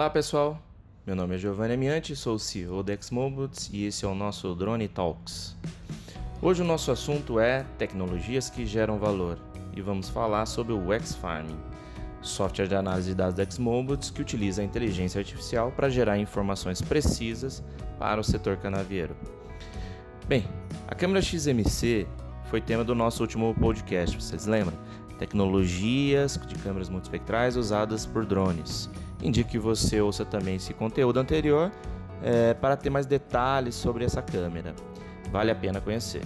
Olá pessoal, meu nome é Giovanni Amiante, sou o CEO da Xmobots e esse é o nosso Drone Talks. Hoje o nosso assunto é tecnologias que geram valor e vamos falar sobre o X-Farming, software de análise de dados da Xmobots que utiliza a inteligência artificial para gerar informações precisas para o setor canavieiro. Bem, a câmera XMC foi tema do nosso último podcast, vocês lembram? Tecnologias de câmeras multispectrais usadas por drones. Indico que você ouça também esse conteúdo anterior é, para ter mais detalhes sobre essa câmera. Vale a pena conhecer.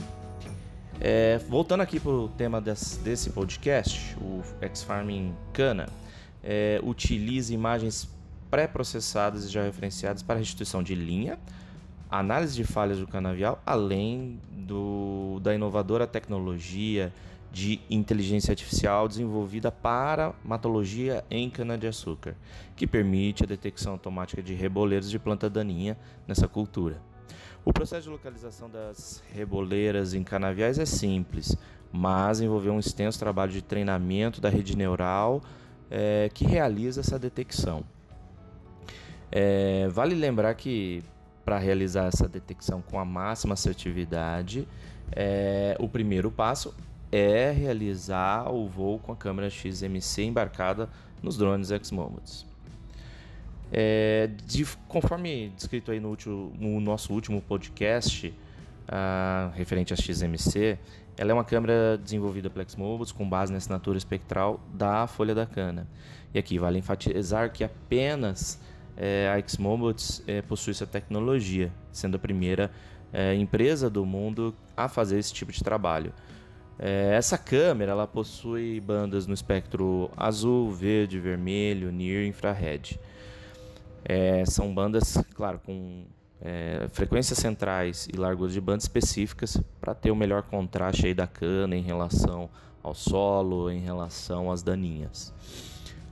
É, voltando aqui para o tema desse, desse, podcast, o X-Farming Cana é, utiliza imagens pré-processadas e já referenciadas para restituição de linha, análise de falhas do canavial, além do, da inovadora tecnologia de inteligência artificial desenvolvida para matologia em cana-de-açúcar, que permite a detecção automática de reboleiros de planta daninha nessa cultura. O processo de localização das reboleiras em canaviais é simples, mas envolveu um extenso trabalho de treinamento da rede neural é, que realiza essa detecção. É, vale lembrar que para realizar essa detecção com a máxima assertividade, é, o primeiro passo é realizar o voo com a câmera XMC embarcada nos drones X-Momods. É, de, conforme descrito aí no, último, no nosso último podcast, uh, referente à XMC, ela é uma câmera desenvolvida pela Xmobiles com base na assinatura espectral da folha da cana. E aqui vale enfatizar que apenas é, a Xmobiles é, possui essa tecnologia, sendo a primeira é, empresa do mundo a fazer esse tipo de trabalho. É, essa câmera ela possui bandas no espectro azul, verde, vermelho, e infrared. É, são bandas, claro, com é, frequências centrais e larguras de banda específicas para ter o melhor contraste aí da cana em relação ao solo, em relação às daninhas.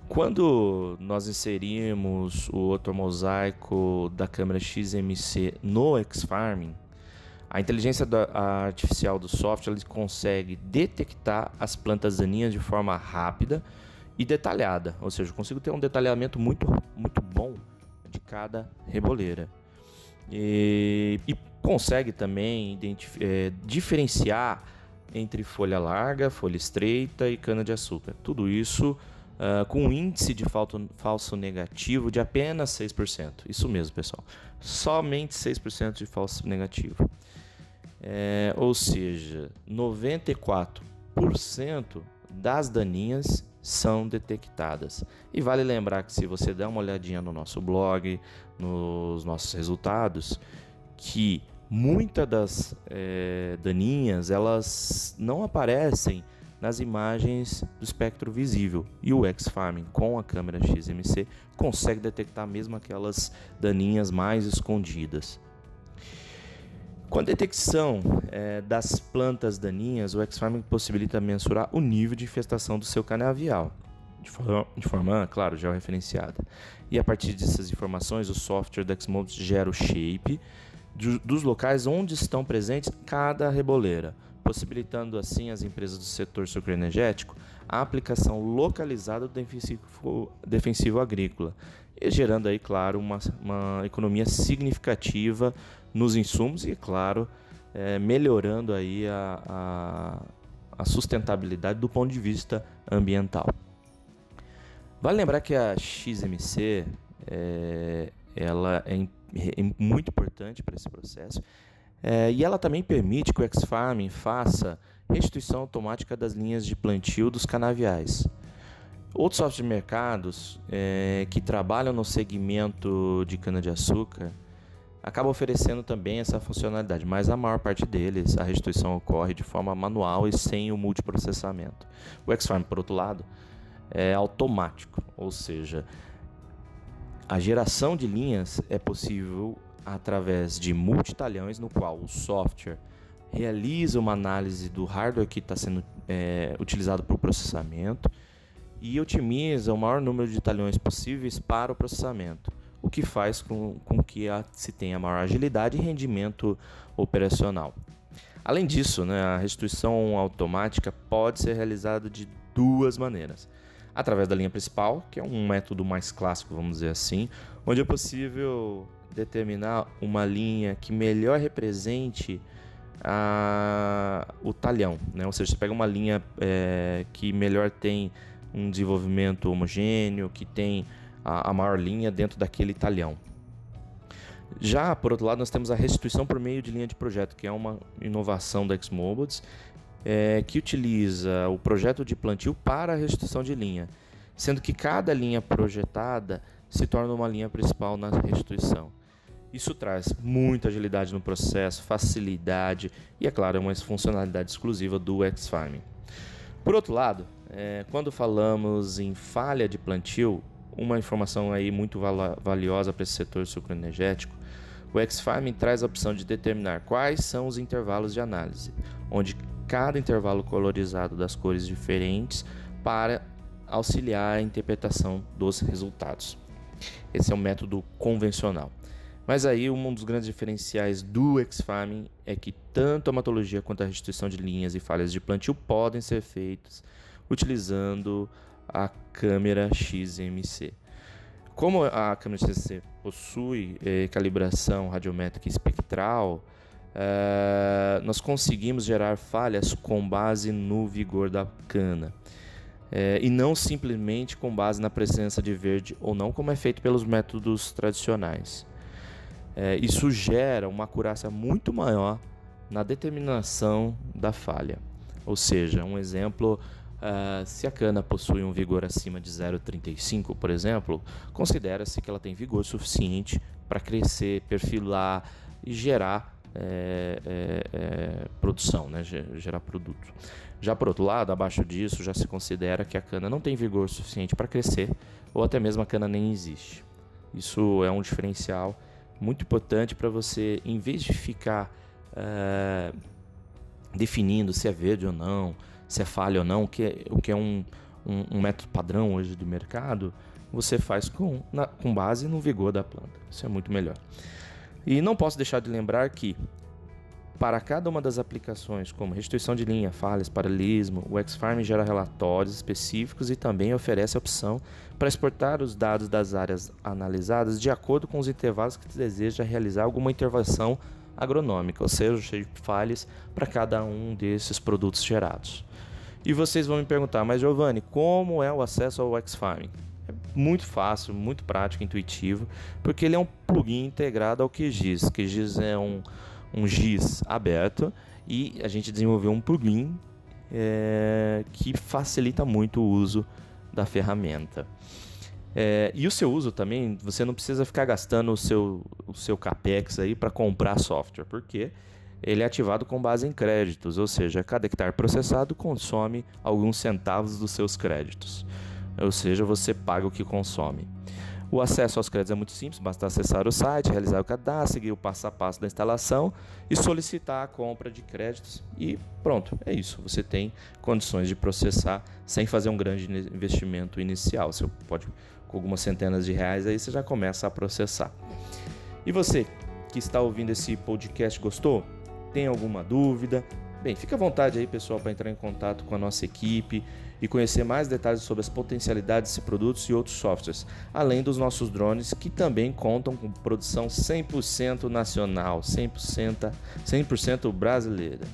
Quando nós inserimos o outro mosaico da câmera XMC no X-Farming, a inteligência artificial do software consegue detectar as plantas daninhas de forma rápida e detalhada, ou seja, eu consigo ter um detalhamento muito, muito bom de cada reboleira. E, e consegue também é, diferenciar entre folha larga, folha estreita e cana de açúcar. Tudo isso uh, com um índice de falso, falso negativo de apenas 6%. Isso mesmo, pessoal. Somente 6% de falso negativo. É, ou seja, 94% das daninhas são detectadas. E vale lembrar que se você der uma olhadinha no nosso blog, nos nossos resultados, que muitas das é, daninhas elas não aparecem nas imagens do espectro visível. E o X-Farming com a câmera XMC consegue detectar mesmo aquelas daninhas mais escondidas. Com a detecção é, das plantas daninhas, o X-Farming possibilita mensurar o nível de infestação do seu canavial, de forma, de forma claro, georreferenciada. E a partir dessas informações, o software da Xmobs gera o shape de, dos locais onde estão presentes cada reboleira, possibilitando assim às empresas do setor sucroenergético a aplicação localizada do defensivo, defensivo agrícola, gerando aí, claro, uma, uma economia significativa nos insumos e, claro, é, melhorando aí a, a, a sustentabilidade do ponto de vista ambiental. Vale lembrar que a XMC é, ela é, é muito importante para esse processo é, e ela também permite que o X-Farming faça restituição automática das linhas de plantio dos canaviais. Outros softwares de mercados é, que trabalham no segmento de cana-de-açúcar acaba oferecendo também essa funcionalidade, mas a maior parte deles a restituição ocorre de forma manual e sem o multiprocessamento. O Xfarm, por outro lado, é automático, ou seja, a geração de linhas é possível através de multitalhões, no qual o software realiza uma análise do hardware que está sendo é, utilizado para o processamento e otimiza o maior número de talhões possíveis para o processamento o que faz com, com que a, se tenha maior agilidade e rendimento operacional. Além disso, né, a restituição automática pode ser realizada de duas maneiras. através da linha principal, que é um método mais clássico, vamos dizer assim, onde é possível determinar uma linha que melhor represente a, o talhão, né? ou seja, você pega uma linha é, que melhor tem um desenvolvimento homogêneo, que tem a, a maior linha dentro daquele talhão. Já, por outro lado, nós temos a restituição por meio de linha de projeto, que é uma inovação da Xmobiles, é, que utiliza o projeto de plantio para a restituição de linha, sendo que cada linha projetada se torna uma linha principal na restituição. Isso traz muita agilidade no processo, facilidade e, é claro, uma funcionalidade exclusiva do X-Farming. Por outro lado, é, quando falamos em falha de plantio, uma informação aí muito valiosa para esse setor sucroenergético, o X-Farming traz a opção de determinar quais são os intervalos de análise, onde cada intervalo colorizado das cores diferentes para auxiliar a interpretação dos resultados. Esse é o método convencional. Mas aí um dos grandes diferenciais do X-Farming é que tanto a matologia quanto a restituição de linhas e falhas de plantio podem ser feitas utilizando a câmera XMC. Como a câmera XMC possui eh, calibração radiométrica espectral, eh, nós conseguimos gerar falhas com base no vigor da cana. Eh, e não simplesmente com base na presença de verde ou não, como é feito pelos métodos tradicionais. Eh, isso gera uma acurácia muito maior na determinação da falha. Ou seja, um exemplo, uh, se a cana possui um vigor acima de 0,35, por exemplo, considera-se que ela tem vigor suficiente para crescer, perfilar e gerar é, é, é, produção, né? gerar produto. Já por outro lado, abaixo disso, já se considera que a cana não tem vigor suficiente para crescer ou até mesmo a cana nem existe. Isso é um diferencial muito importante para você, em vez de ficar é, definindo se é verde ou não, se é falha ou não, o que é, o que é um, um, um método padrão hoje do mercado, você faz com, na, com base no vigor da planta. Isso é muito melhor. E não posso deixar de lembrar que, para cada uma das aplicações, como restituição de linha, falhas, paralelismo, o Xfarm gera relatórios específicos e também oferece a opção para exportar os dados das áreas analisadas de acordo com os intervalos que deseja realizar alguma intervenção agronômica, ou seja, cheio de falhas para cada um desses produtos gerados. E vocês vão me perguntar, mas Giovanni, como é o acesso ao Xfarming? É muito fácil, muito prático, intuitivo, porque ele é um plugin integrado ao QGIS. QGIS é um, um GIS aberto e a gente desenvolveu um plugin é, que facilita muito o uso da ferramenta. É, e o seu uso também, você não precisa ficar gastando o seu, o seu capex aí para comprar software, porque ele é ativado com base em créditos, ou seja, cada hectare processado consome alguns centavos dos seus créditos ou seja, você paga o que consome. O acesso aos créditos é muito simples, basta acessar o site, realizar o cadastro, seguir o passo a passo da instalação e solicitar a compra de créditos e pronto, é isso. Você tem condições de processar sem fazer um grande investimento inicial. Você pode com algumas centenas de reais aí você já começa a processar. E você que está ouvindo esse podcast gostou? Tem alguma dúvida? Bem, fica à vontade aí, pessoal, para entrar em contato com a nossa equipe e conhecer mais detalhes sobre as potencialidades desse produtos e outros softwares, além dos nossos drones que também contam com produção 100% nacional, 100%, 100% brasileira.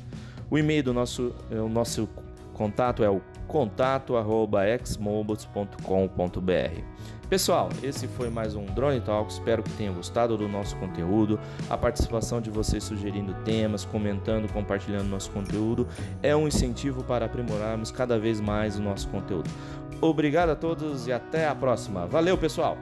O e-mail do nosso, o nosso contato é o contato@xmobiles.com.br. Pessoal, esse foi mais um Drone Talk. Espero que tenham gostado do nosso conteúdo. A participação de vocês sugerindo temas, comentando, compartilhando nosso conteúdo é um incentivo para aprimorarmos cada vez mais o nosso conteúdo. Obrigado a todos e até a próxima. Valeu, pessoal!